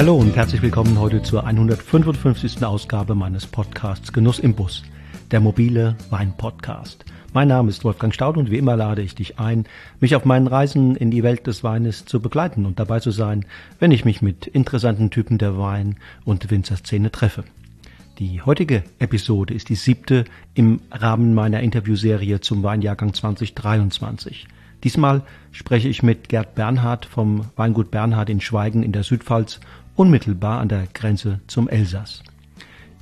Hallo und herzlich willkommen heute zur 155. Ausgabe meines Podcasts Genuss im Bus, der mobile Wein-Podcast. Mein Name ist Wolfgang Staud und wie immer lade ich dich ein, mich auf meinen Reisen in die Welt des Weines zu begleiten und dabei zu sein, wenn ich mich mit interessanten Typen der Wein- und Winzerszene treffe. Die heutige Episode ist die siebte im Rahmen meiner Interviewserie zum Weinjahrgang 2023. Diesmal spreche ich mit Gerd Bernhard vom Weingut Bernhard in Schweigen in der Südpfalz, unmittelbar an der Grenze zum Elsass.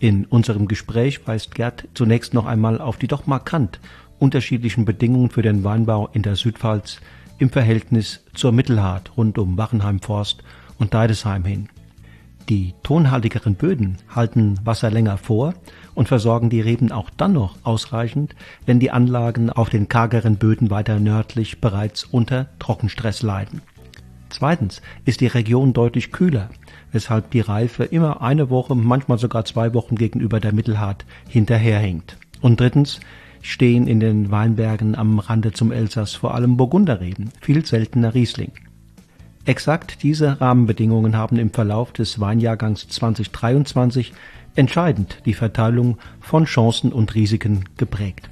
In unserem Gespräch weist Gerd zunächst noch einmal auf die doch markant unterschiedlichen Bedingungen für den Weinbau in der Südpfalz im Verhältnis zur Mittelhart rund um Wachenheim Forst und Deidesheim hin. Die tonhaltigeren Böden halten Wasser länger vor und versorgen die Reben auch dann noch ausreichend, wenn die Anlagen auf den kargeren Böden weiter nördlich bereits unter Trockenstress leiden. Zweitens ist die Region deutlich kühler, weshalb die Reife immer eine Woche, manchmal sogar zwei Wochen gegenüber der Mittelhart hinterherhinkt. Und drittens stehen in den Weinbergen am Rande zum Elsass vor allem Burgunderreben, viel seltener Riesling. Exakt diese Rahmenbedingungen haben im Verlauf des Weinjahrgangs 2023 entscheidend die Verteilung von Chancen und Risiken geprägt.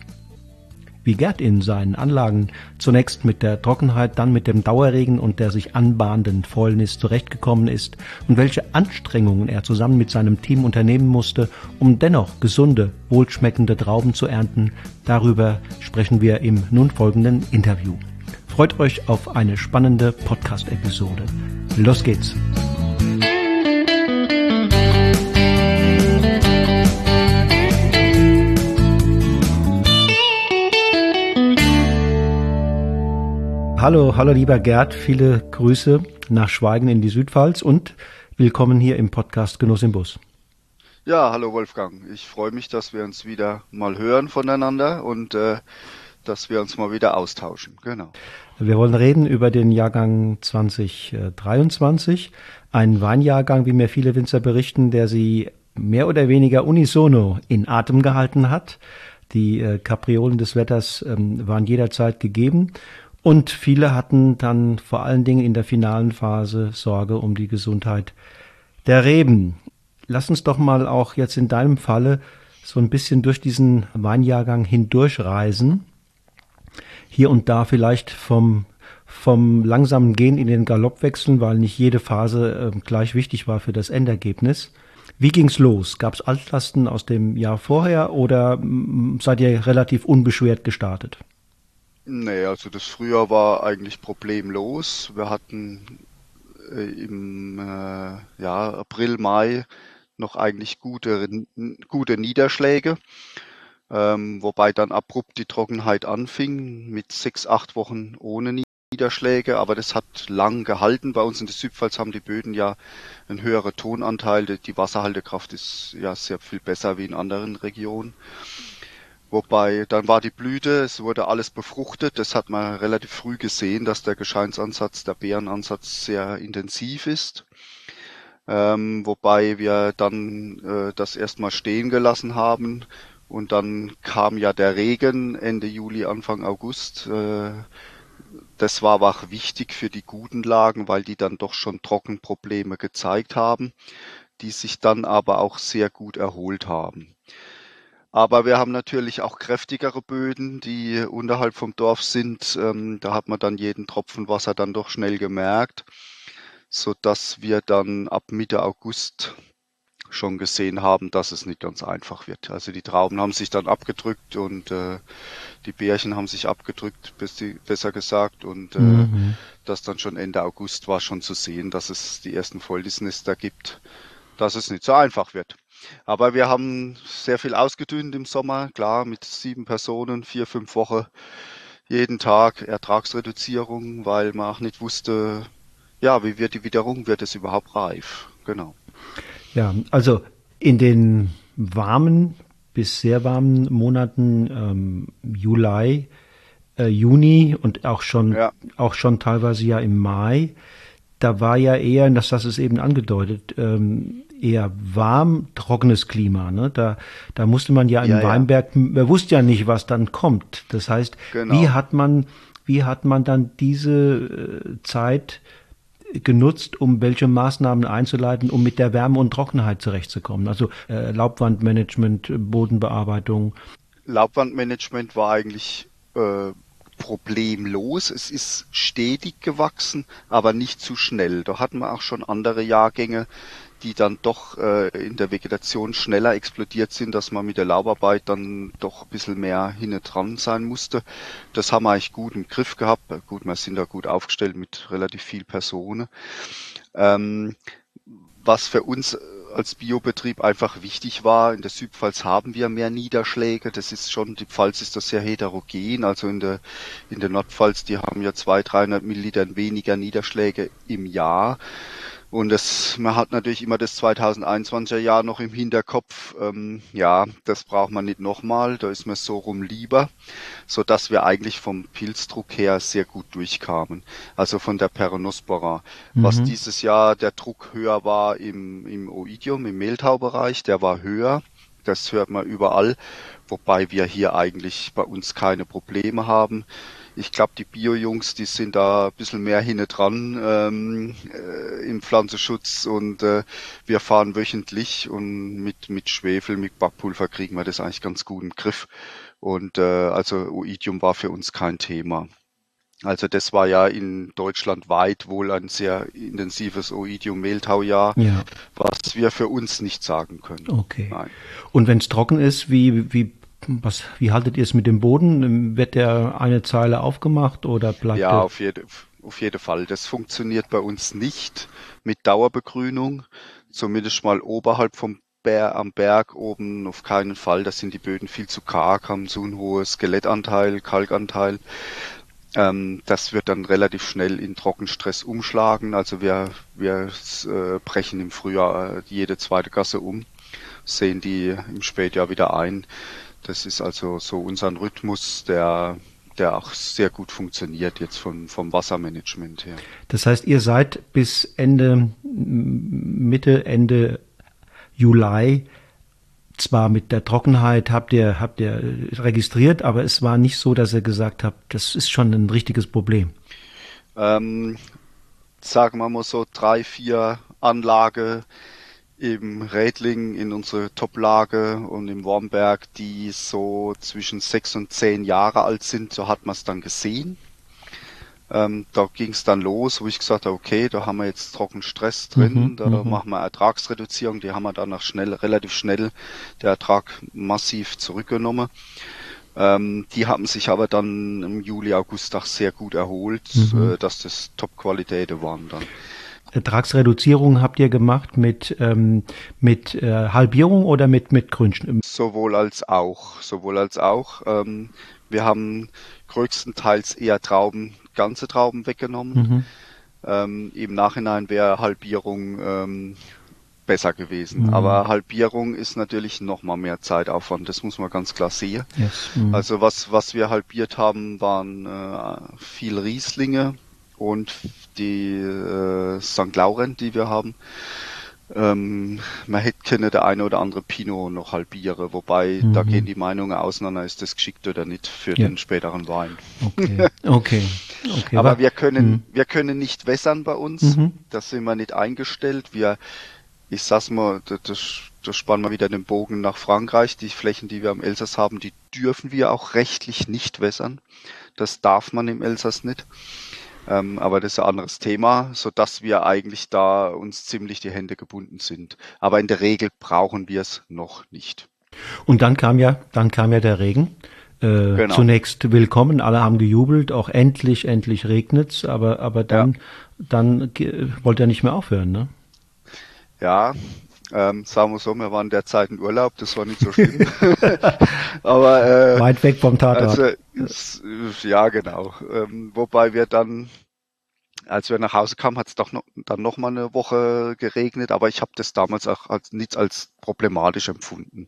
Wie Gerd in seinen Anlagen zunächst mit der Trockenheit, dann mit dem Dauerregen und der sich anbahnenden Fäulnis zurechtgekommen ist und welche Anstrengungen er zusammen mit seinem Team unternehmen musste, um dennoch gesunde, wohlschmeckende Trauben zu ernten, darüber sprechen wir im nun folgenden Interview. Freut euch auf eine spannende Podcast-Episode. Los geht's! Hallo, hallo lieber Gerd, viele Grüße nach Schweigen in die Südpfalz und willkommen hier im Podcast Genuss im Bus. Ja, hallo Wolfgang. Ich freue mich, dass wir uns wieder mal hören voneinander und äh, dass wir uns mal wieder austauschen. Genau. Wir wollen reden über den Jahrgang 2023, ein Weinjahrgang, wie mir viele Winzer berichten, der sie mehr oder weniger unisono in Atem gehalten hat. Die äh, Kapriolen des Wetters ähm, waren jederzeit gegeben und viele hatten dann vor allen Dingen in der finalen Phase Sorge um die Gesundheit der Reben. Lass uns doch mal auch jetzt in deinem Falle so ein bisschen durch diesen Weinjahrgang hindurchreisen hier und da vielleicht vom vom langsamen Gehen in den Galopp wechseln, weil nicht jede Phase äh, gleich wichtig war für das Endergebnis. Wie ging's los? Gab es Altlasten aus dem Jahr vorher oder mm, seid ihr relativ unbeschwert gestartet? Nee, also das Frühjahr war eigentlich problemlos. Wir hatten äh, im äh, ja, April, Mai noch eigentlich gute, gute Niederschläge. Ähm, wobei dann abrupt die Trockenheit anfing mit sechs, acht Wochen ohne Niederschläge, aber das hat lang gehalten. Bei uns in der Südpfalz haben die Böden ja einen höheren Tonanteil. Die Wasserhaltekraft ist ja sehr viel besser wie in anderen Regionen. Wobei dann war die Blüte, es wurde alles befruchtet. Das hat man relativ früh gesehen, dass der Gescheinsansatz, der Beerenansatz sehr intensiv ist. Ähm, wobei wir dann äh, das erstmal stehen gelassen haben und dann kam ja der Regen Ende Juli, Anfang August. Äh, das war aber auch wichtig für die guten Lagen, weil die dann doch schon Trockenprobleme gezeigt haben, die sich dann aber auch sehr gut erholt haben. Aber wir haben natürlich auch kräftigere Böden, die unterhalb vom Dorf sind. Ähm, da hat man dann jeden Tropfen Wasser dann doch schnell gemerkt, so dass wir dann ab Mitte August schon gesehen haben, dass es nicht ganz einfach wird. Also die Trauben haben sich dann abgedrückt und äh, die Bärchen haben sich abgedrückt, besser gesagt. Und äh, mhm. das dann schon Ende August war schon zu sehen, dass es die ersten Vollnisnester gibt, dass es nicht so einfach wird. Aber wir haben sehr viel ausgedünnt im Sommer, klar, mit sieben Personen, vier, fünf Wochen, jeden Tag Ertragsreduzierung, weil man auch nicht wusste, ja, wie wird die Witterung, wird es überhaupt reif? Genau. Ja, also in den warmen bis sehr warmen Monaten ähm, Juli, äh, Juni und auch schon ja. auch schon teilweise ja im Mai, da war ja eher, das hast es eben angedeutet, ähm, eher warm, trockenes Klima. Ne? Da, da musste man ja im ja, Weinberg, ja. man wusste ja nicht, was dann kommt. Das heißt, genau. wie hat man, wie hat man dann diese äh, Zeit genutzt, um welche Maßnahmen einzuleiten, um mit der Wärme und Trockenheit zurechtzukommen? Also äh, Laubwandmanagement, Bodenbearbeitung. Laubwandmanagement war eigentlich äh, problemlos. Es ist stetig gewachsen, aber nicht zu schnell. Da hatten wir auch schon andere Jahrgänge, die dann doch äh, in der Vegetation schneller explodiert sind, dass man mit der Laubarbeit dann doch ein bisschen mehr hinne dran sein musste. Das haben wir eigentlich gut im Griff gehabt. Gut, wir sind da gut aufgestellt mit relativ viel Personen. Ähm, was für uns als Biobetrieb einfach wichtig war. In der Südpfalz haben wir mehr Niederschläge. Das ist schon, die Pfalz ist das sehr heterogen. Also in der, in der Nordpfalz, die haben ja 200, 300 Milliliter weniger Niederschläge im Jahr. Und das, man hat natürlich immer das 2021er Jahr noch im Hinterkopf. Ähm, ja, das braucht man nicht nochmal. Da ist mir so rum lieber, so dass wir eigentlich vom Pilzdruck her sehr gut durchkamen. Also von der Peronospora. Mhm. Was dieses Jahr der Druck höher war im, im Oidium, im Mehltaubereich, der war höher. Das hört man überall. Wobei wir hier eigentlich bei uns keine Probleme haben ich glaube, die Bio-Jungs, die sind da ein bisschen mehr hinne dran ähm, äh, im Pflanzenschutz und äh, wir fahren wöchentlich und mit, mit Schwefel, mit Backpulver kriegen wir das eigentlich ganz gut im Griff. Und äh, also Oidium war für uns kein Thema. Also das war ja in Deutschland weit wohl ein sehr intensives Oidium-Mehltaujahr, ja. was wir für uns nicht sagen können. Okay. Nein. Und wenn es trocken ist, wie, wie was, wie haltet ihr es mit dem Boden? Wird der eine Zeile aufgemacht oder bleibt Ja, auf jede, auf jeden Fall. Das funktioniert bei uns nicht mit Dauerbegrünung. Zumindest mal oberhalb vom Bär, am Berg oben auf keinen Fall. Da sind die Böden viel zu karg, haben so einen hohen Skelettanteil, Kalkanteil. Ähm, das wird dann relativ schnell in Trockenstress umschlagen. Also wir, wir äh, brechen im Frühjahr äh, jede zweite Gasse um, sehen die im Spätjahr wieder ein. Das ist also so unser Rhythmus, der der auch sehr gut funktioniert jetzt von, vom Wassermanagement her. Das heißt, ihr seid bis Ende, Mitte, Ende Juli zwar mit der Trockenheit habt ihr, habt ihr registriert, aber es war nicht so, dass ihr gesagt habt, das ist schon ein richtiges Problem. Ähm, sagen wir mal so drei, vier Anlage im Rädling in unsere Toplage und im Wormberg, die so zwischen sechs und zehn Jahre alt sind, so hat man es dann gesehen. Ähm, da ging es dann los, wo ich gesagt habe, okay, da haben wir jetzt trocken Stress drin, mhm, da mhm. machen wir Ertragsreduzierung, die haben wir dann schnell, relativ schnell der Ertrag massiv zurückgenommen. Ähm, die haben sich aber dann im Juli, August auch sehr gut erholt, mhm. äh, dass das Top-Qualitäten waren dann. Ertragsreduzierung habt ihr gemacht mit, ähm, mit äh, Halbierung oder mit, mit Grünschen? Sowohl als auch, sowohl als auch. Ähm, wir haben größtenteils eher Trauben, ganze Trauben weggenommen. Mhm. Ähm, Im Nachhinein wäre Halbierung ähm, besser gewesen. Mhm. Aber Halbierung ist natürlich noch mal mehr Zeitaufwand. Das muss man ganz klar sehen. Yes. Mhm. Also was, was wir halbiert haben, waren äh, viel Rieslinge, und die äh, St. Laurent, die wir haben. Ähm, man hätte können der eine oder andere Pinot noch halbieren, wobei mhm. da gehen die Meinungen auseinander, ist das geschickt oder nicht für ja. den späteren Wein. Okay, okay. okay. Aber wir können, mhm. wir können nicht wässern bei uns. Mhm. Das sind wir nicht eingestellt. Wir, ich sag's mal, das, das spannen wir wieder den Bogen nach Frankreich. Die Flächen, die wir am Elsass haben, die dürfen wir auch rechtlich nicht wässern. Das darf man im Elsass nicht. Ähm, aber das ist ein anderes Thema, so dass wir eigentlich da uns ziemlich die Hände gebunden sind. Aber in der Regel brauchen wir es noch nicht. Und dann kam ja, dann kam ja der Regen. Äh, genau. Zunächst willkommen, alle haben gejubelt, auch endlich, endlich regnet's, aber, aber dann, ja. dann wollte er nicht mehr aufhören, ne? Ja, ähm, sagen wir so, wir waren derzeit in Urlaub, das war nicht so schlimm. Aber äh, weit weg vom Tatort. Also, ja, genau. Ähm, wobei wir dann, als wir nach Hause kamen, hat es doch noch, dann noch mal eine Woche geregnet, aber ich habe das damals auch als, nicht als problematisch empfunden.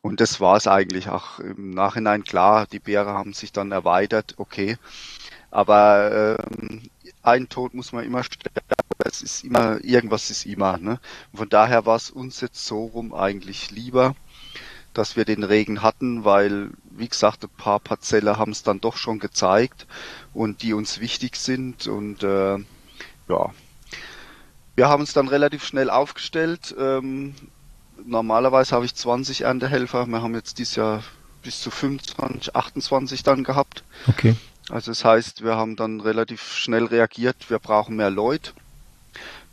Und das war es eigentlich auch im Nachhinein klar. Die Beere haben sich dann erweitert, okay. Aber ähm, ein Tod muss man immer sterben es ist immer, irgendwas ist immer. Ne? von daher war es uns jetzt so rum eigentlich lieber, dass wir den Regen hatten, weil, wie gesagt, ein paar Parzelle haben es dann doch schon gezeigt und die uns wichtig sind und äh, ja, Wir haben es dann relativ schnell aufgestellt. Ähm, normalerweise habe ich 20 Erntehelfer. Wir haben jetzt dieses Jahr bis zu 25, 28 dann gehabt. Okay. Also das heißt, wir haben dann relativ schnell reagiert. Wir brauchen mehr Leute.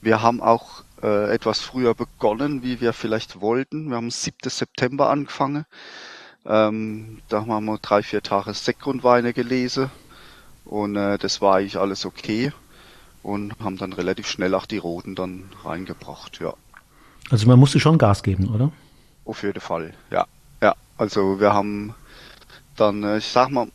Wir haben auch äh, etwas früher begonnen, wie wir vielleicht wollten. Wir haben 7. September angefangen. Ähm, da haben wir drei, vier Tage Sektgrundweine gelesen und äh, das war eigentlich alles okay und haben dann relativ schnell auch die Roten dann reingebracht, ja. Also man musste schon Gas geben, oder? Auf jeden Fall, ja. Ja, also wir haben dann, äh, ich sag mal,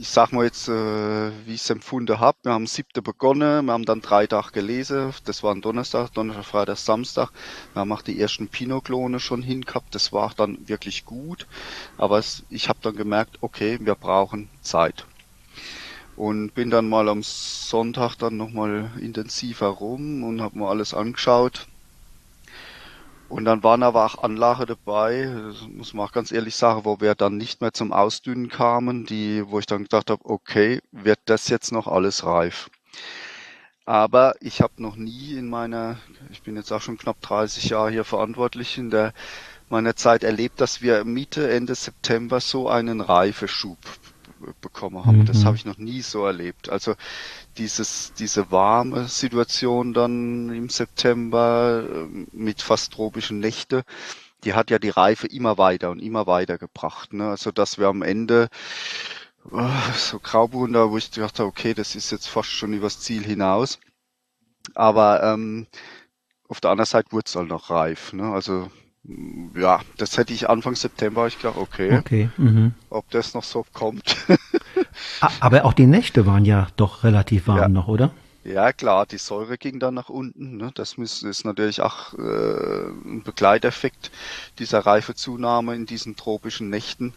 ich sag mal jetzt, äh, wie ich es empfunden habe. Wir haben siebte begonnen, wir haben dann drei Tage gelesen. Das war ein Donnerstag, Donnerstag, Freitag, Samstag. Wir haben auch die ersten Pinot-Klone schon hingehabt. Das war dann wirklich gut. Aber es, ich habe dann gemerkt, okay, wir brauchen Zeit. Und bin dann mal am Sonntag dann nochmal intensiver rum und habe mir alles angeschaut. Und dann waren aber auch Anlagen dabei, muss man auch ganz ehrlich sagen, wo wir dann nicht mehr zum Ausdünnen kamen, die, wo ich dann gedacht habe, okay, wird das jetzt noch alles reif? Aber ich habe noch nie in meiner, ich bin jetzt auch schon knapp 30 Jahre hier verantwortlich, in der meiner Zeit erlebt, dass wir Mitte, Ende September so einen Reifeschub bekommen haben. Mhm. Das habe ich noch nie so erlebt. Also dieses, diese warme Situation dann im September äh, mit fast tropischen Nächte, die hat ja die Reife immer weiter und immer weiter gebracht. Ne? Also dass wir am Ende oh, so Grauburgunder, wo ich dachte, okay, das ist jetzt fast schon übers Ziel hinaus. Aber ähm, auf der anderen Seite wurde es halt noch reif. Ne? Also ja, das hätte ich Anfang September, ich glaube, okay. Okay. Mhm. Ob das noch so kommt. Aber auch die Nächte waren ja doch relativ warm ja. noch, oder? Ja, klar, die Säure ging dann nach unten. Ne? Das ist natürlich auch äh, ein Begleiteffekt dieser Reifezunahme in diesen tropischen Nächten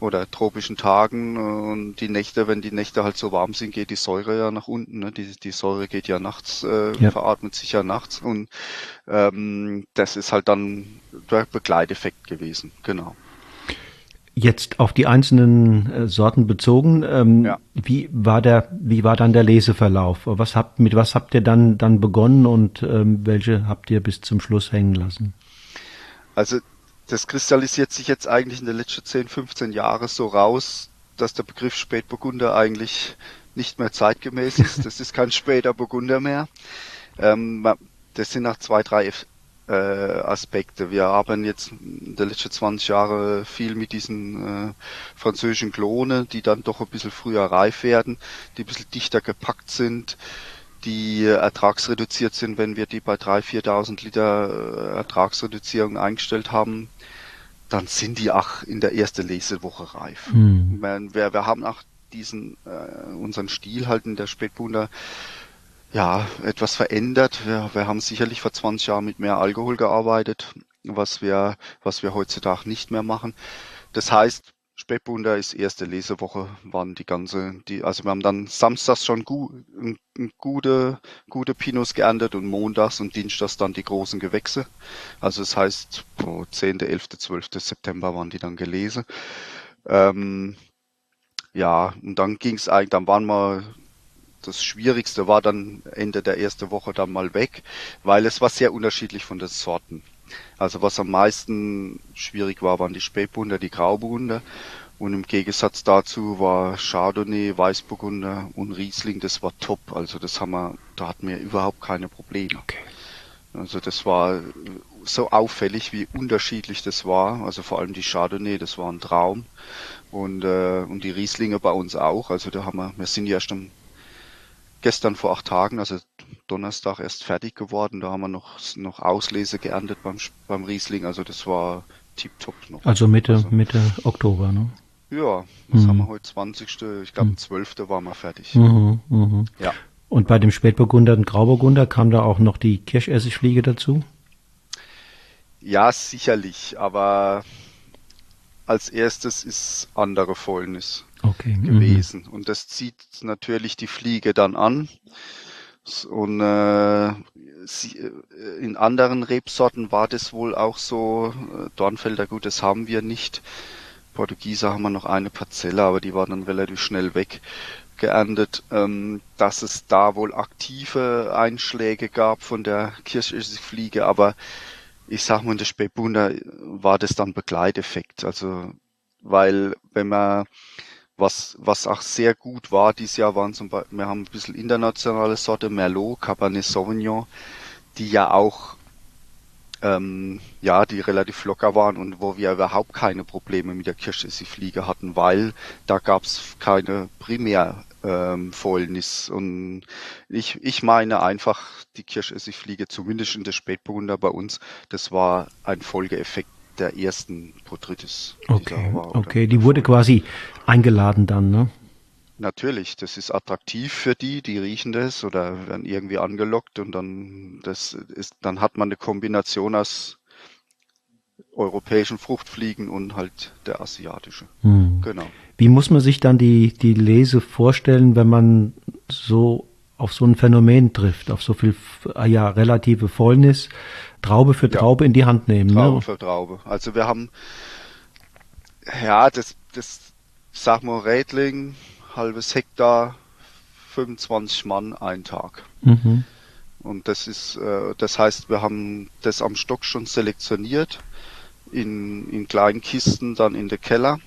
oder tropischen Tagen. Und die Nächte, wenn die Nächte halt so warm sind, geht die Säure ja nach unten. Ne? Die, die Säure geht ja nachts, äh, ja. veratmet sich ja nachts. Und ähm, das ist halt dann der Begleiteffekt gewesen. Genau. Jetzt auf die einzelnen äh, Sorten bezogen, ähm, ja. wie war der, wie war dann der Leseverlauf? Was habt, mit was habt ihr dann, dann begonnen und ähm, welche habt ihr bis zum Schluss hängen lassen? Also, das kristallisiert sich jetzt eigentlich in den letzten 10, 15 Jahren so raus, dass der Begriff Spätburgunder eigentlich nicht mehr zeitgemäß ist. Das ist kein später Burgunder mehr. Ähm, das sind nach zwei, drei äh, Aspekte. Wir haben jetzt in den letzten 20 Jahren viel mit diesen äh, französischen Klone, die dann doch ein bisschen früher reif werden, die ein bisschen dichter gepackt sind, die ertragsreduziert sind, wenn wir die bei 3.000, 4.000 Liter äh, Ertragsreduzierung eingestellt haben, dann sind die auch in der ersten Lesewoche reif. Mhm. Wir, wir haben auch diesen, äh, unseren Stil halt in der Spätbunder ja, etwas verändert. Wir, wir haben sicherlich vor 20 Jahren mit mehr Alkohol gearbeitet, was wir, was wir heutzutage nicht mehr machen. Das heißt, Spätbunder ist erste Lesewoche, waren die ganze, die, also wir haben dann samstags schon gu, gute, gute Pinos geerntet und montags und dienstags dann die großen Gewächse. Also das heißt, oh, 10., 11., 12. September waren die dann gelesen. Ähm, ja, und dann ging's eigentlich, dann waren wir das Schwierigste war dann Ende der ersten Woche dann mal weg, weil es war sehr unterschiedlich von den Sorten. Also was am meisten schwierig war, waren die Spätburgunder, die Grauburgunder. Und im Gegensatz dazu war Chardonnay, Weißburgunder und Riesling, das war top. Also das haben wir, da hatten wir überhaupt keine Probleme. Okay. Also das war so auffällig, wie unterschiedlich das war. Also vor allem die Chardonnay, das war ein Traum. Und, äh, und die Rieslinge bei uns auch. Also da haben wir, wir sind ja am gestern vor acht Tagen, also Donnerstag erst fertig geworden. Da haben wir noch, noch Auslese geerntet beim, beim Riesling. Also das war tiptop noch. Also Mitte, also, Mitte Oktober, ne? Ja, das mhm. haben wir heute 20. Ich glaube, mhm. 12. waren wir fertig. Mhm, mh. Ja. Und bei dem Spätburgunder und Grauburgunder kam da auch noch die Kirschessigfliege dazu? Ja, sicherlich, aber als erstes ist andere Fäulnis okay. Mhm. gewesen. Mhm. Und das zieht natürlich die Fliege dann an. Und äh, sie, äh, in anderen Rebsorten war das wohl auch so. Äh, Dornfelder, gut, das haben wir nicht. Portugieser haben wir noch eine Parzelle, aber die war dann relativ schnell weg. geerntet, ähm, dass es da wohl aktive Einschläge gab von der Kirschessigfliege, aber ich sag mal, in der Spätbunder war das dann Begleiteffekt. Also, weil wenn man was, was auch sehr gut war dieses Jahr waren zum Beispiel, wir haben ein bisschen internationale Sorte, Merlot, Cabernet Sauvignon, die ja auch ähm, ja, die relativ locker waren und wo wir überhaupt keine Probleme mit der Kirschessigfliege hatten, weil da gab es keine Primärfäulnis. Ähm, und ich, ich meine einfach, die Kirschessigfliege, zumindest in der Spätburgunder bei uns, das war ein Folgeeffekt der ersten Botrytis. Okay, okay, die wurde quasi eingeladen dann, ne? Natürlich, das ist attraktiv für die, die riechen das oder werden irgendwie angelockt und dann das ist, dann hat man eine Kombination aus europäischen Fruchtfliegen und halt der asiatische. Hm. Genau. Wie muss man sich dann die, die Lese vorstellen, wenn man so auf so ein Phänomen trifft, auf so viel ja, relative Fäulnis, Traube für Traube ja. in die Hand nehmen? Ne? Traube ne? für Traube. Also wir haben ja das, das sag mal Rädling, halbes Hektar, 25 Mann ein Tag. Mhm. Und das ist, äh, das heißt, wir haben das am Stock schon selektioniert, in, in kleinen Kisten, dann in den Keller,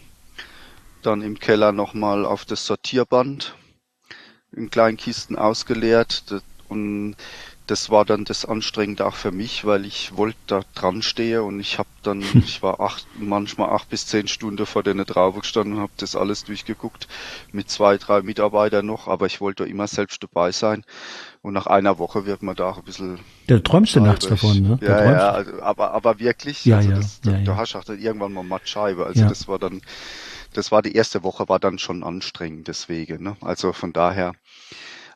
dann im Keller nochmal auf das Sortierband, in kleinen Kisten ausgeleert und das war dann das Anstrengende auch für mich, weil ich wollte da dran stehen und ich habe dann, ich war acht, manchmal acht bis zehn Stunden vor der Traube gestanden und habe das alles durchgeguckt mit zwei, drei Mitarbeitern noch, aber ich wollte immer selbst dabei sein und nach einer Woche wird man da auch ein bisschen. Da träumst du nachts davon, ne? Ja, ja, also, aber, aber wirklich, ja, also ja, das, ja, da, ja. da hast du auch dann irgendwann mal Mattscheibe, also ja. das war dann, das war die erste Woche, war dann schon anstrengend deswegen, ne? Also von daher,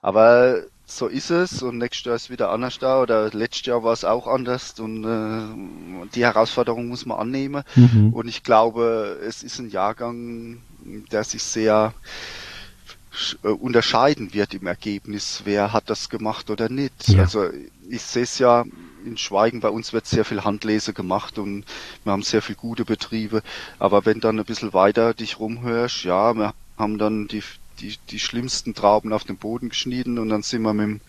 aber so ist es und nächstes Jahr ist wieder anders da oder letztes Jahr war es auch anders und äh, die Herausforderung muss man annehmen mhm. und ich glaube, es ist ein Jahrgang, der sich sehr äh, unterscheiden wird im Ergebnis, wer hat das gemacht oder nicht. Ja. Also ich sehe es ja in Schweigen, bei uns wird sehr viel Handlese gemacht und wir haben sehr viel gute Betriebe, aber wenn dann ein bisschen weiter dich rumhörst, ja, wir haben dann die die, die schlimmsten Trauben auf den Boden geschnitten und dann sind wir mit dem,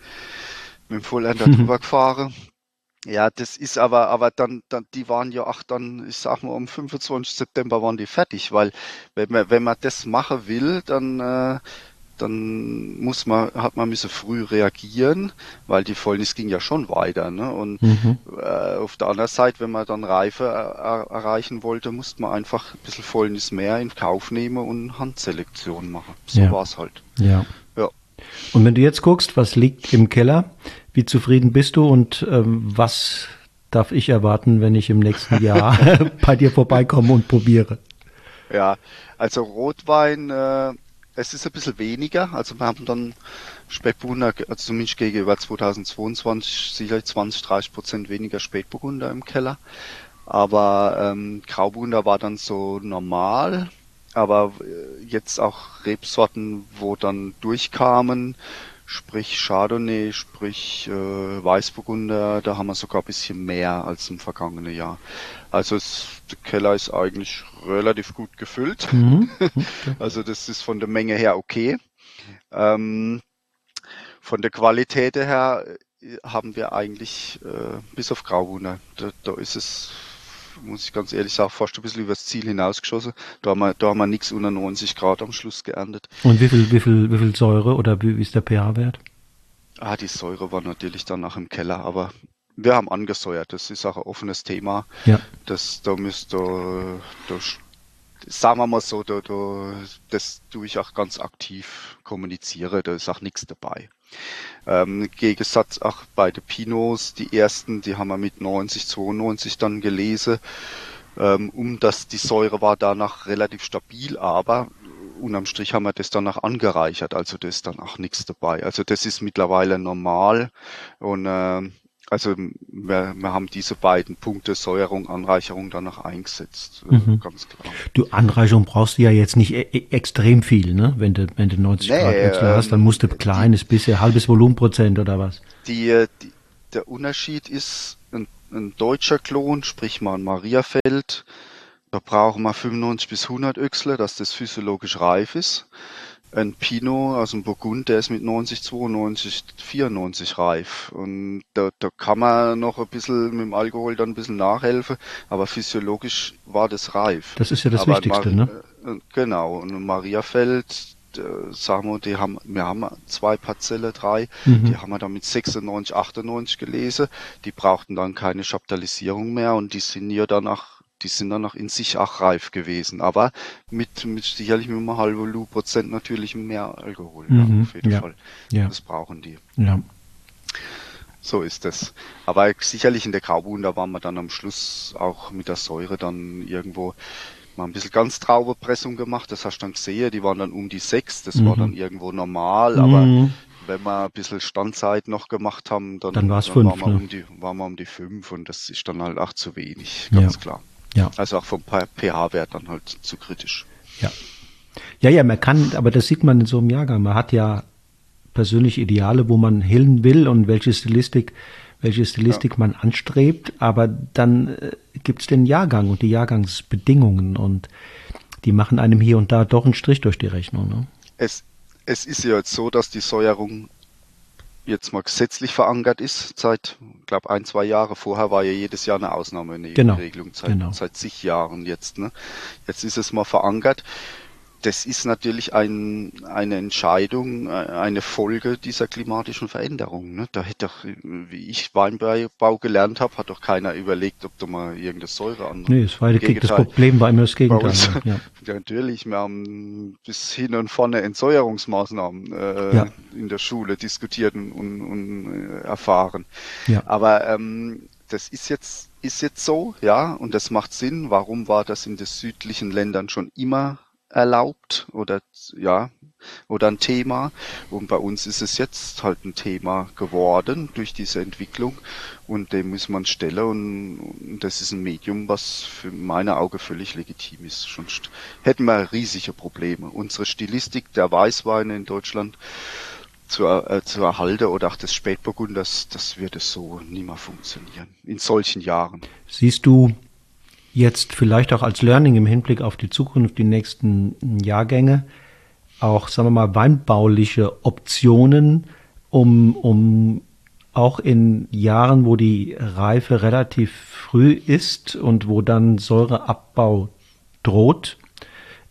mit dem Vollender drüber gefahren. Ja, das ist aber, aber dann, dann, die waren ja auch dann, ich sag mal, am 25. September waren die fertig, weil wenn man, wenn man das machen will, dann äh, dann muss man, hat man müssen früh reagieren, weil die Fäulnis ging ja schon weiter. Ne? Und mhm. äh, auf der anderen Seite, wenn man dann Reife er, erreichen wollte, musste man einfach ein bisschen Fäulnis mehr in Kauf nehmen und Handselektion machen. So ja. es halt. Ja. ja. Und wenn du jetzt guckst, was liegt im Keller, wie zufrieden bist du und ähm, was darf ich erwarten, wenn ich im nächsten Jahr bei dir vorbeikomme und probiere? Ja, also Rotwein äh, es ist ein bisschen weniger. Also wir haben dann Spätburgunder, also zumindest gegenüber 2022 sicherlich 20, 30 Prozent weniger Spätburgunder im Keller. Aber ähm, Grauburgunder war dann so normal. Aber äh, jetzt auch Rebsorten, wo dann durchkamen, sprich Chardonnay, sprich äh, Weißburgunder, da haben wir sogar ein bisschen mehr als im vergangenen Jahr. Also es, der Keller ist eigentlich relativ gut gefüllt. Mhm. also das ist von der Menge her okay. Ähm, von der Qualität her äh, haben wir eigentlich äh, bis auf Grauwunder, da, da ist es muss ich ganz ehrlich sagen, fast ein bisschen übers Ziel hinausgeschossen. Da haben wir, da haben wir nichts unter 90 Grad am Schluss geerntet. Und wie viel, wie viel, wie viel Säure oder wie, ist der pH-Wert? Ah, die Säure war natürlich dann nach im Keller, aber wir haben angesäuert. Das ist auch ein offenes Thema. Ja. Das, da müsste, da, sagen wir mal so, da, da, das tue ich auch ganz aktiv kommuniziere. Da ist auch nichts dabei. Ähm, Gegensatz auch bei den Pinots, die ersten, die haben wir mit 90, 92 dann gelesen. Ähm, um das, die Säure war danach relativ stabil, aber unterm Strich haben wir das danach angereichert, also da ist dann auch nichts dabei. Also das ist mittlerweile normal und äh, also wir, wir haben diese beiden Punkte Säuerung, Anreicherung danach eingesetzt, äh, mhm. ganz klar. Du Anreicherung brauchst du ja jetzt nicht e, e extrem viel, ne? Wenn du wenn du 90 nee, Grad Wechsel ähm, hast, dann musst du kleines bisschen halbes Volumenprozent oder was? Die, die, der Unterschied ist ein, ein deutscher Klon, sprich mal ein Mariafeld, da brauchen wir 95 bis 100 Öchsle, dass das physiologisch reif ist. Ein Pinot aus dem Burgund, der ist mit 90, 92, 94 reif. Und da, da kann man noch ein bisschen mit dem Alkohol dann ein bisschen nachhelfen, aber physiologisch war das reif. Das ist ja das aber Wichtigste, Mar ne? Äh, genau. Und Mariafeld, äh, sagen wir, die haben, wir haben zwei Parzelle, drei, mhm. die haben wir dann mit 96, 98 gelesen. Die brauchten dann keine Chaptalisierung mehr und die sind ja danach die sind dann noch in sich auch reif gewesen, aber mit, mit sicherlich mit einem halben Lu Prozent natürlich mehr Alkohol. Mhm, ja, auf jeden ja, Fall. Ja. Das brauchen die. Ja. So ist es. Aber sicherlich in der Graubuhn, da waren wir dann am Schluss auch mit der Säure dann irgendwo mal ein bisschen ganz Traubepressung gemacht. Das hast du dann gesehen. Die waren dann um die sechs. Das mhm. war dann irgendwo normal. Aber mhm. wenn wir ein bisschen Standzeit noch gemacht haben, dann, dann, dann fünf, waren, wir ne? um die, waren wir um die fünf und das ist dann halt auch zu wenig, ganz ja. klar. Ja. Also auch vom pH-Wert dann halt zu kritisch. Ja. Ja, ja, man kann, aber das sieht man in so einem Jahrgang. Man hat ja persönliche Ideale, wo man hin will und welche Stilistik, welche Stilistik ja. man anstrebt, aber dann äh, gibt's den Jahrgang und die Jahrgangsbedingungen und die machen einem hier und da doch einen Strich durch die Rechnung. Ne? Es, es ist ja jetzt so, dass die Säuerung jetzt mal gesetzlich verankert ist, seit, glaube ein, zwei Jahre. Vorher war ja jedes Jahr eine Ausnahme, eine genau. Regelung, seit, genau. seit zig Jahren jetzt. Ne? Jetzt ist es mal verankert das ist natürlich ein, eine Entscheidung, äh, eine Folge dieser klimatischen Veränderung. Ne? Da hätte doch, wie ich Weinbau gelernt habe, hat doch keiner überlegt, ob da mal irgendeine Säure an. Nee, das, war das Problem war immer das Gegenteil. Uns, ja. ja. natürlich, wir haben bis hin und vorne Entsäuerungsmaßnahmen äh, ja. in der Schule diskutiert und, und äh, erfahren. Ja. Aber ähm, das ist jetzt ist jetzt so, ja, und das macht Sinn. Warum war das in den südlichen Ländern schon immer erlaubt oder ja oder ein Thema und bei uns ist es jetzt halt ein Thema geworden durch diese Entwicklung und dem muss man stellen und, und das ist ein Medium, was für meine Augen völlig legitim ist. Sonst hätten wir riesige Probleme. Unsere Stilistik der Weißweine in Deutschland zu, äh, zu erhalten oder auch des Spätburgunders, das würde so nie mehr funktionieren in solchen Jahren. Siehst du jetzt vielleicht auch als Learning im Hinblick auf die Zukunft, die nächsten Jahrgänge, auch, sagen wir mal, weinbauliche Optionen, um, um auch in Jahren, wo die Reife relativ früh ist und wo dann Säureabbau droht,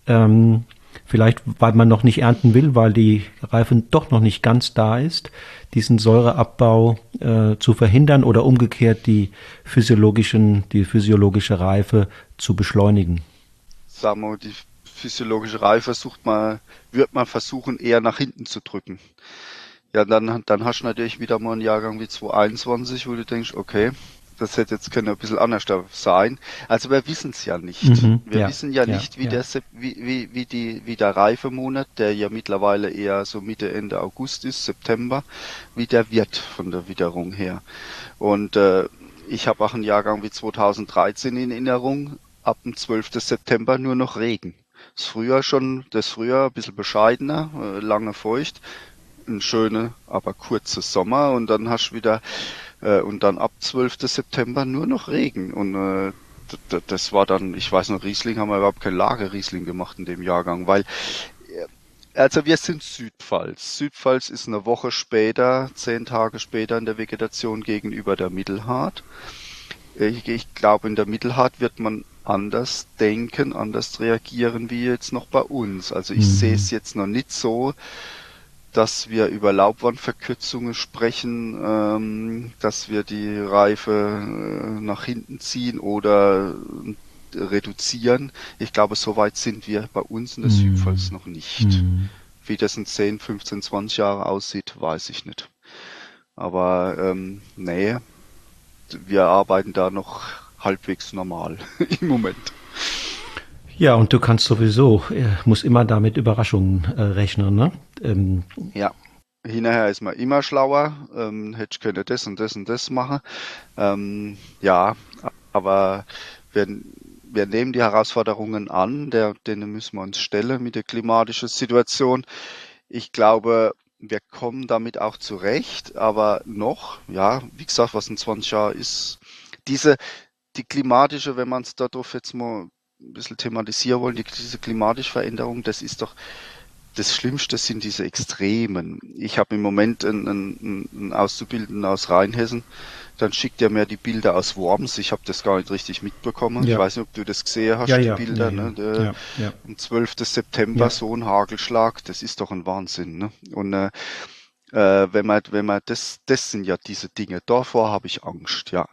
ähm, vielleicht weil man noch nicht ernten will, weil die Reife doch noch nicht ganz da ist, diesen Säureabbau äh, zu verhindern oder umgekehrt die physiologischen, die physiologische Reife zu beschleunigen? Sagen wir, die physiologische Reife sucht man, wird man versuchen, eher nach hinten zu drücken. Ja, dann, dann hast du natürlich wieder mal einen Jahrgang wie 2021, wo du denkst, okay, das hätte jetzt können ein bisschen anders sein. Also wir wissen es ja nicht. Mhm, wir ja, wissen ja, ja nicht, wie, ja. Der, wie, wie, wie, die, wie der Reifemonat, der ja mittlerweile eher so Mitte, Ende August ist, September, wie der wird von der Witterung her. Und äh, ich habe auch einen Jahrgang wie 2013 in Erinnerung, ab dem 12. September nur noch Regen. Das Frühjahr schon, das Frühjahr ein bisschen bescheidener, äh, lange feucht, ein schöner, aber kurzer Sommer und dann hast du wieder äh, und dann ab 12. September nur noch Regen. Und äh, das war dann, ich weiß noch, Riesling haben wir überhaupt kein Lager-Riesling gemacht in dem Jahrgang, weil äh, also wir sind Südpfalz. Südpfalz ist eine Woche später, zehn Tage später in der Vegetation gegenüber der Mittelhart. Ich, ich glaube, in der Mittelhart wird man anders denken, anders reagieren wie jetzt noch bei uns. Also ich mhm. sehe es jetzt noch nicht so, dass wir über Laubwandverkürzungen sprechen, ähm, dass wir die Reife äh, nach hinten ziehen oder äh, reduzieren. Ich glaube, so weit sind wir bei uns in der mm. Südpfalz noch nicht. Mm. Wie das in 10, 15, 20 Jahren aussieht, weiß ich nicht. Aber ähm, nee, wir arbeiten da noch halbwegs normal im Moment. Ja, und du kannst sowieso, äh, muss immer da mit Überraschungen äh, rechnen, ne? Ähm, ja. Hinterher ist man immer schlauer, ähm, hätte ich könnte das und das und das machen. Ähm, ja, aber wir, wir nehmen die Herausforderungen an, der, denen müssen wir uns stellen mit der klimatischen Situation. Ich glaube, wir kommen damit auch zurecht, aber noch, ja, wie gesagt, was in 20 Jahren ist, diese, die klimatische, wenn man es darauf jetzt mal ein bisschen thematisieren wollen, die, diese klimatische Veränderung, das ist doch, das Schlimmste sind diese Extremen. Ich habe im Moment einen, einen, einen Auszubildenden aus Rheinhessen, dann schickt er mir die Bilder aus Worms. Ich habe das gar nicht richtig mitbekommen. Ja. Ich weiß nicht, ob du das gesehen hast, ja, die ja, Bilder. Ne? Der, am 12. September so ein Hagelschlag, das ist doch ein Wahnsinn. Ne? Und äh, äh, wenn man, wenn man das, das sind ja diese Dinge. Davor habe ich Angst, ja.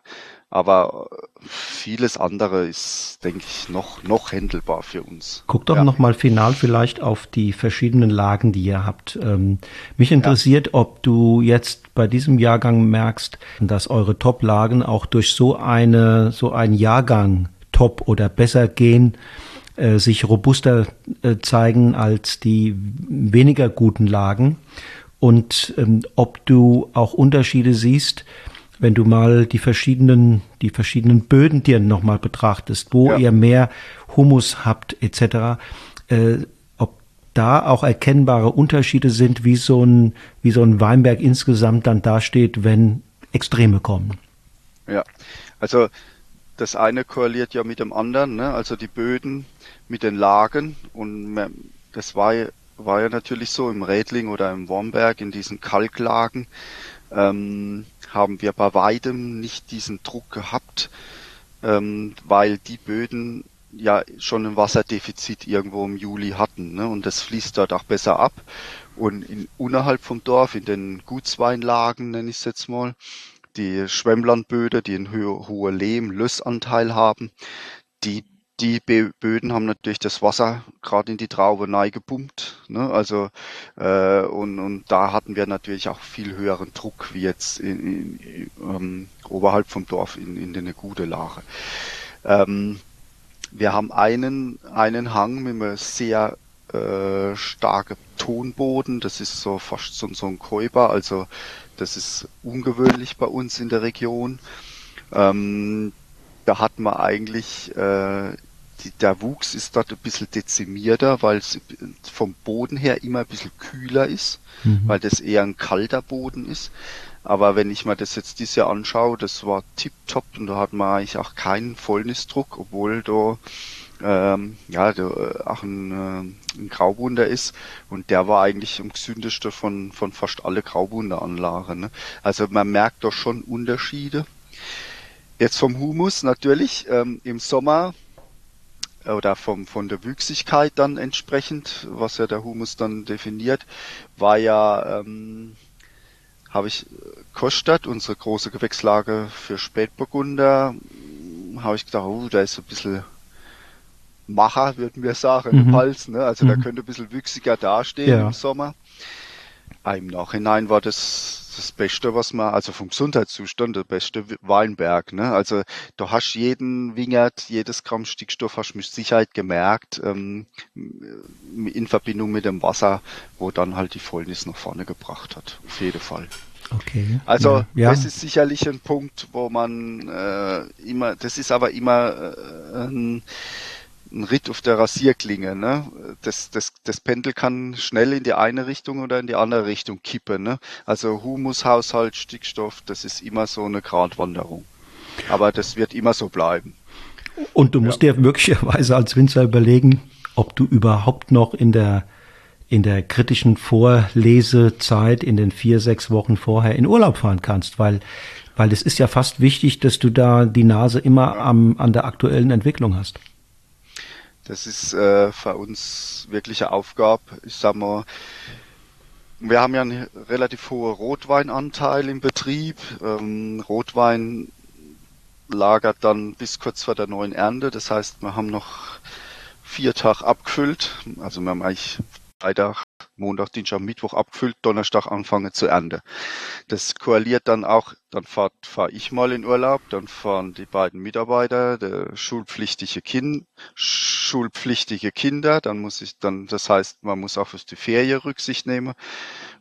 Aber äh, vieles andere ist, denke ich, noch, noch händelbar für uns. Guck doch ja. nochmal final vielleicht auf die verschiedenen Lagen, die ihr habt. Ähm, mich interessiert, ja. ob du jetzt bei diesem Jahrgang merkst, dass eure Top-Lagen auch durch so eine, so einen Jahrgang top oder besser gehen, äh, sich robuster äh, zeigen als die weniger guten Lagen. Und ähm, ob du auch Unterschiede siehst, wenn du mal die verschiedenen, die verschiedenen Böden dir nochmal betrachtest, wo ja. ihr mehr Humus habt, etc., äh, ob da auch erkennbare Unterschiede sind, wie so ein, wie so ein Weinberg insgesamt dann dasteht, wenn Extreme kommen. Ja, also das eine korreliert ja mit dem anderen, ne? also die Böden mit den Lagen und das war, war ja natürlich so im Rädling oder im Wormberg in diesen Kalklagen ähm, haben wir bei weitem nicht diesen Druck gehabt, ähm, weil die Böden ja schon ein Wasserdefizit irgendwo im Juli hatten. Ne? Und das fließt dort auch besser ab. Und in, innerhalb vom Dorf, in den Gutsweinlagen, nenne ich es jetzt mal, die Schwemmlandböden, die einen ho hohen Lehm-Lössanteil haben, die die Böden haben natürlich das Wasser gerade in die Traube gepumpt. Ne? Also äh, und, und da hatten wir natürlich auch viel höheren Druck wie jetzt in, in, ähm, oberhalb vom Dorf in, in eine gute Lage. Ähm, wir haben einen, einen Hang mit einem sehr äh, starken Tonboden. Das ist so fast so, so ein Käuber. Also das ist ungewöhnlich bei uns in der Region. Ähm, da hat man eigentlich äh, der Wuchs ist dort ein bisschen dezimierter, weil es vom Boden her immer ein bisschen kühler ist, mhm. weil das eher ein kalter Boden ist. Aber wenn ich mir das jetzt dieses Jahr anschaue, das war tipptopp und da hat man eigentlich auch keinen Fäulnisdruck, obwohl da ähm, ja, da äh, auch ein, äh, ein Graubunder ist und der war eigentlich am gesündesten von, von fast alle Graubunderanlagen. Ne? Also man merkt doch schon Unterschiede. Jetzt vom Humus natürlich. Ähm, Im Sommer oder vom, von der Wüchsigkeit dann entsprechend, was ja der Humus dann definiert, war ja, ähm, habe ich Kostat, unsere große Gewächslage für Spätburgunder, habe ich gedacht, oh, da ist so ein bisschen Macher, würden wir sagen, mhm. im Hals, ne? also mhm. da könnte ein bisschen wüchsiger dastehen ja. im Sommer. Im Nachhinein war das das Beste, was man, also vom Gesundheitszustand, der beste Weinberg. Ne? Also du hast jeden Wingert, jedes Gramm Stickstoff hast du mit Sicherheit gemerkt, ähm, in Verbindung mit dem Wasser, wo dann halt die Fäulnis nach vorne gebracht hat. Auf jeden Fall. Okay. Also ja. das ist sicherlich ein Punkt, wo man äh, immer, das ist aber immer äh, ein ein Ritt auf der Rasierklinge. Ne? Das, das, das Pendel kann schnell in die eine Richtung oder in die andere Richtung kippen. Ne? Also Humushaushalt, Stickstoff, das ist immer so eine Gratwanderung. Aber das wird immer so bleiben. Und du musst ja. dir möglicherweise als Winzer überlegen, ob du überhaupt noch in der in der kritischen Vorlesezeit in den vier, sechs Wochen vorher in Urlaub fahren kannst, weil weil es ist ja fast wichtig, dass du da die Nase immer am, an der aktuellen Entwicklung hast. Das ist äh, für uns wirklich eine Aufgabe. Ich sag mal, wir haben ja einen relativ hohen Rotweinanteil im Betrieb. Ähm, Rotwein lagert dann bis kurz vor der neuen Ernte. Das heißt, wir haben noch vier Tage abgefüllt. Also wir haben eigentlich Freitag, Montag, Dienstag, Mittwoch abgefüllt, Donnerstag anfangen zu ernten. Das koaliert dann auch, dann fahre fahr ich mal in Urlaub, dann fahren die beiden Mitarbeiter, der schulpflichtige Kind, schulpflichtige Kinder, dann muss ich dann, das heißt, man muss auch für die Ferien Rücksicht nehmen.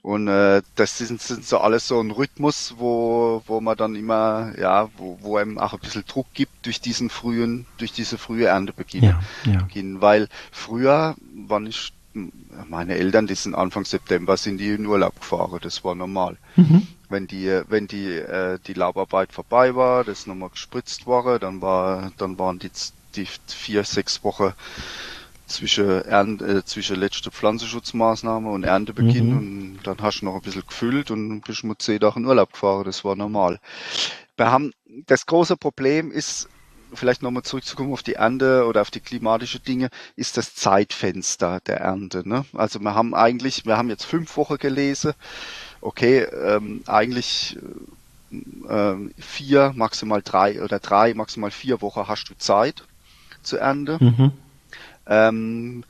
Und äh, das sind, sind so alles so ein Rhythmus, wo, wo man dann immer, ja, wo, wo einem auch ein bisschen Druck gibt durch diesen frühen, durch diese frühe Erntebeginn. Ja, ja. Weil früher, wann ich meine Eltern, die sind Anfang September sind die in Urlaub gefahren, das war normal. Mhm. Wenn die, wenn die, äh, die Laubarbeit vorbei war, das nochmal gespritzt war, dann war, dann waren die, die vier, sechs Wochen zwischen, Ernte, äh, zwischen letzte Pflanzenschutzmaßnahme und Erntebeginn mhm. und dann hast du noch ein bisschen gefüllt und bist mit zehn Tagen in Urlaub gefahren. Das war normal. Wir haben, das große Problem ist, vielleicht nochmal zurückzukommen auf die Ernte oder auf die klimatische Dinge, ist das Zeitfenster der Ernte. Ne? Also wir haben eigentlich, wir haben jetzt fünf Wochen gelesen, okay, ähm, eigentlich äh, vier, maximal drei oder drei, maximal vier Wochen hast du Zeit zur Ernte. Mhm. Ähm,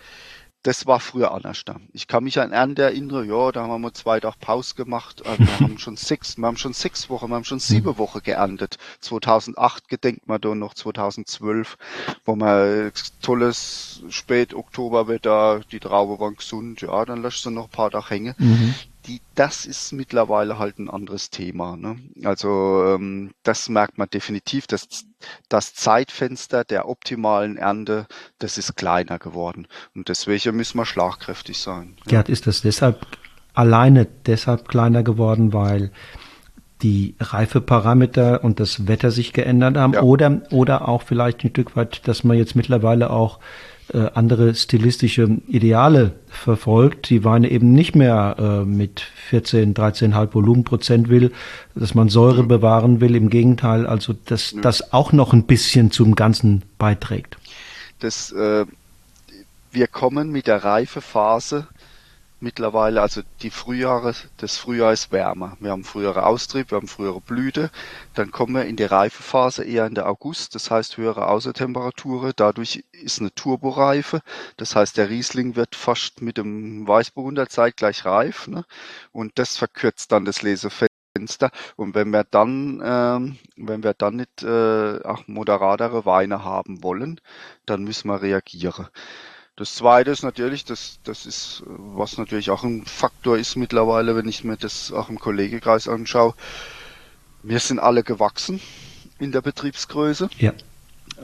das war früher anders da. Ich kann mich an Ernte erinnern, ja, da haben wir zwei Tage Pause gemacht. Äh, wir haben schon sechs, wir haben schon sechs Wochen, wir haben schon sieben mhm. Wochen geerntet. 2008 gedenkt man da noch, 2012, wo man tolles Spät-Oktoberwetter, die Traube waren gesund, ja, dann lässt du noch ein paar Tage hängen. Mhm die, das ist mittlerweile halt ein anderes Thema. Ne? Also ähm, das merkt man definitiv, dass das Zeitfenster der optimalen Ernte, das ist kleiner geworden. Und deswegen müssen wir schlagkräftig sein. Ja. Gerd, ist das deshalb alleine deshalb kleiner geworden, weil die Reifeparameter und das Wetter sich geändert haben ja. oder, oder auch vielleicht ein Stück weit, dass man jetzt mittlerweile auch äh, andere stilistische Ideale verfolgt, die Weine eben nicht mehr äh, mit 14, 13,5 Volumenprozent will, dass man Säure bewahren will. Im Gegenteil, also dass das auch noch ein bisschen zum Ganzen beiträgt. Das, äh, wir kommen mit der Reifephase mittlerweile, also die Frühjahre, das Frühjahr ist wärmer. Wir haben frühere Austrieb, wir haben frühere Blüte. Dann kommen wir in die Reifephase eher in der August, das heißt höhere Außertemperaturen. Dadurch ist eine Turboreife. Das heißt, der Riesling wird fast mit dem Weißburgunder zeitgleich reif. Ne? Und das verkürzt dann das Lesefenster. Und wenn wir dann, ähm, wenn wir dann nicht äh, auch moderatere Weine haben wollen, dann müssen wir reagieren. Das zweite ist natürlich, das, das ist, was natürlich auch ein Faktor ist mittlerweile, wenn ich mir das auch im Kollegekreis anschaue. Wir sind alle gewachsen in der Betriebsgröße. Ja.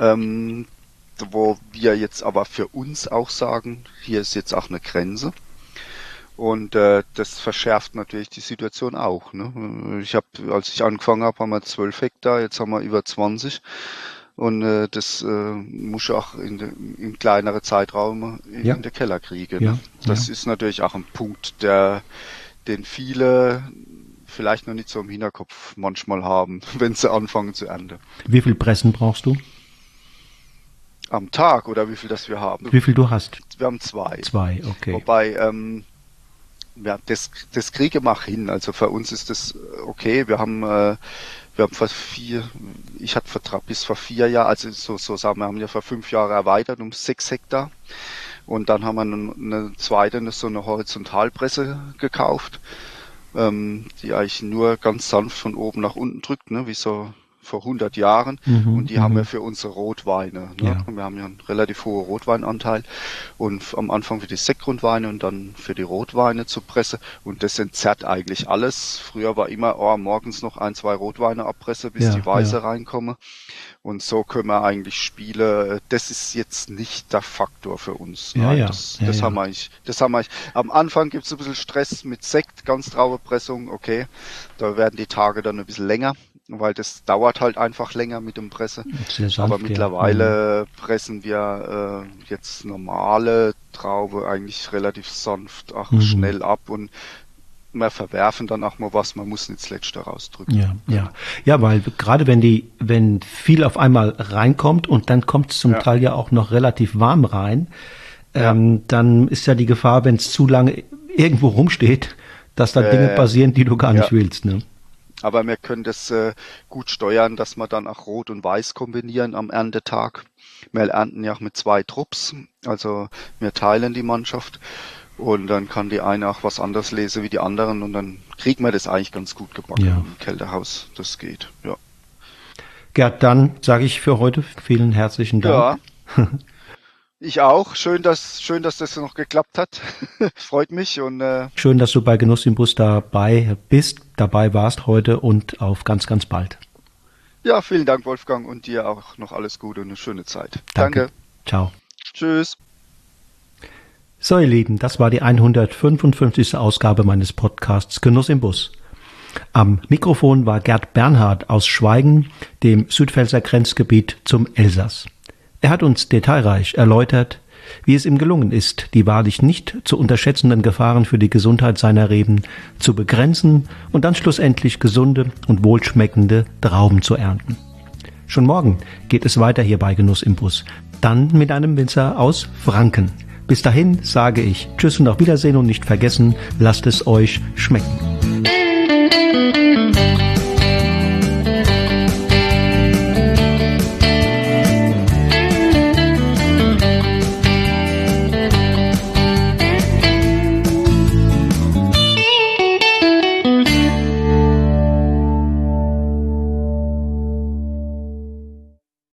Ähm, wo wir jetzt aber für uns auch sagen, hier ist jetzt auch eine Grenze. Und äh, das verschärft natürlich die Situation auch. Ne? Ich habe, als ich angefangen habe, haben wir 12 Hektar, jetzt haben wir über 20. Und äh, das äh, muss auch in, de, in kleinere Zeitraum in, ja. in den Keller kriegen. Ja. Das ja. ist natürlich auch ein Punkt, der, den viele vielleicht noch nicht so im Hinterkopf manchmal haben, wenn sie anfangen zu ernten. Wie viel Pressen brauchst du? Am Tag oder wie viel das wir haben? Wie viel du hast? Wir haben zwei. Zwei, okay. Wobei, ähm, ja, das, das Kriege mach hin. Also für uns ist das okay. Wir haben äh, wir haben vor vier, ich hatte vor, bis vor vier Jahren, also so, so sagen wir, haben ja vor fünf Jahren erweitert um sechs Hektar. Und dann haben wir eine, zweite, so eine Horizontalpresse gekauft, ähm, die eigentlich nur ganz sanft von oben nach unten drückt, ne, wie so vor 100 Jahren mhm, und die haben wir mhm. für unsere Rotweine. Ne? Ja. Wir haben ja einen relativ hohen Rotweinanteil und am Anfang für die Sektgrundweine und dann für die Rotweine zu Presse und das entzerrt eigentlich alles. Früher war immer, oh, morgens noch ein, zwei Rotweine abpresse, bis ja, die Weiße ja. reinkomme und so können wir eigentlich Spiele, das ist jetzt nicht der Faktor für uns. Ja, ja. Das, das haben wir eigentlich, das haben wir eigentlich. Am Anfang gibt es ein bisschen Stress mit Sekt, ganz traube Pressung, okay. Da werden die Tage dann ein bisschen länger weil das dauert halt einfach länger mit dem Presse. Sanft, Aber mittlerweile ja. pressen wir äh, jetzt normale Traube eigentlich relativ sanft, auch mhm. schnell ab und wir verwerfen dann auch mal was, man muss nicht das Letzte rausdrücken. Ja, ja. Ja, weil gerade wenn die, wenn viel auf einmal reinkommt und dann kommt es zum ja. Teil ja auch noch relativ warm rein, ja. ähm, dann ist ja die Gefahr, wenn es zu lange irgendwo rumsteht, dass da äh, Dinge passieren, die du gar nicht willst. Ne? Aber wir können das äh, gut steuern, dass wir dann auch Rot und Weiß kombinieren am Erntetag. Wir ernten ja auch mit zwei Trupps, also wir teilen die Mannschaft und dann kann die eine auch was anderes lesen wie die anderen und dann kriegen wir das eigentlich ganz gut gebacken ja. im Kältehaus. Das geht, ja. Gerd, dann sage ich für heute vielen herzlichen Dank. Ja. Ich auch. Schön, dass, schön, dass das noch geklappt hat. Freut mich und äh schön, dass du bei Genuss im Bus dabei bist, dabei warst heute und auf ganz, ganz bald. Ja, vielen Dank, Wolfgang, und dir auch noch alles Gute und eine schöne Zeit. Danke. Danke. Ciao. Tschüss. So, ihr Lieben, das war die 155. Ausgabe meines Podcasts Genuss im Bus. Am Mikrofon war Gerd Bernhard aus Schweigen, dem Südpfälzer Grenzgebiet zum Elsass. Er hat uns detailreich erläutert, wie es ihm gelungen ist, die wahrlich nicht zu unterschätzenden Gefahren für die Gesundheit seiner Reben zu begrenzen und dann schlussendlich gesunde und wohlschmeckende Trauben zu ernten. Schon morgen geht es weiter hier bei Genuss im Bus, dann mit einem Winzer aus Franken. Bis dahin sage ich Tschüss und auf Wiedersehen und nicht vergessen, lasst es euch schmecken.